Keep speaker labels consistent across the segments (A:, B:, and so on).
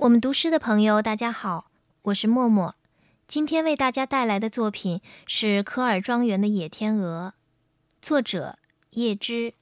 A: 我们读诗的朋友，大家好，我是默默。今天为大家带来的作品是科尔庄园的《野天鹅》，作者叶芝。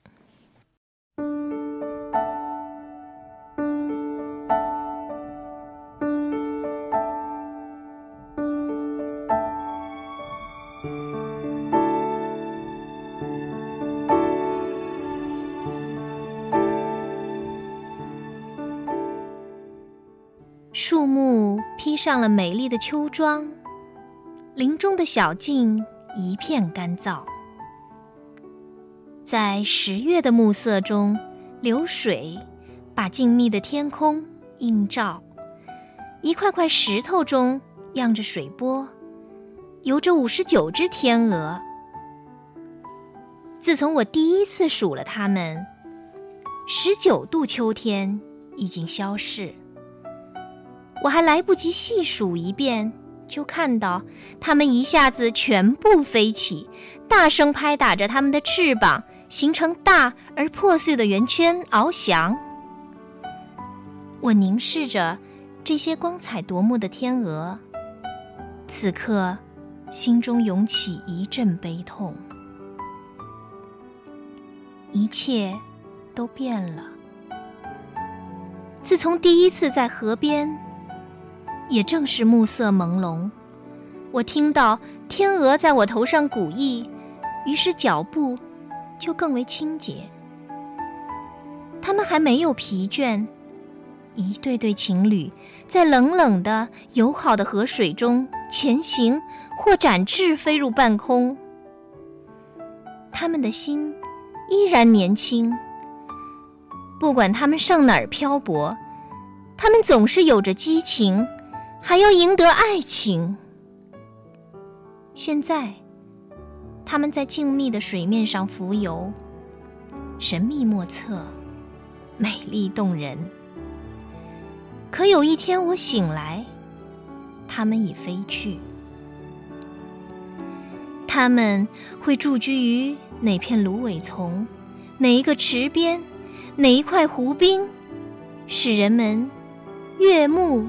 A: 树木披上了美丽的秋装，林中的小径一片干燥。在十月的暮色中，流水把静谧的天空映照。一块块石头中漾着水波，游着五十九只天鹅。自从我第一次数了它们，十九度秋天已经消逝。我还来不及细数一遍，就看到它们一下子全部飞起，大声拍打着它们的翅膀，形成大而破碎的圆圈，翱翔。我凝视着这些光彩夺目的天鹅，此刻心中涌起一阵悲痛。一切都变了。自从第一次在河边。也正是暮色朦胧，我听到天鹅在我头上鼓翼，于是脚步就更为清洁。它们还没有疲倦，一对对情侣在冷冷的、友好的河水中前行，或展翅飞入半空。他们的心依然年轻，不管他们上哪儿漂泊，他们总是有着激情。还要赢得爱情。现在，他们在静谧的水面上浮游，神秘莫测，美丽动人。可有一天我醒来，他们已飞去。他们会驻居于哪片芦苇丛，哪一个池边，哪一块湖滨，使人们悦目。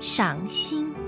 A: 赏心。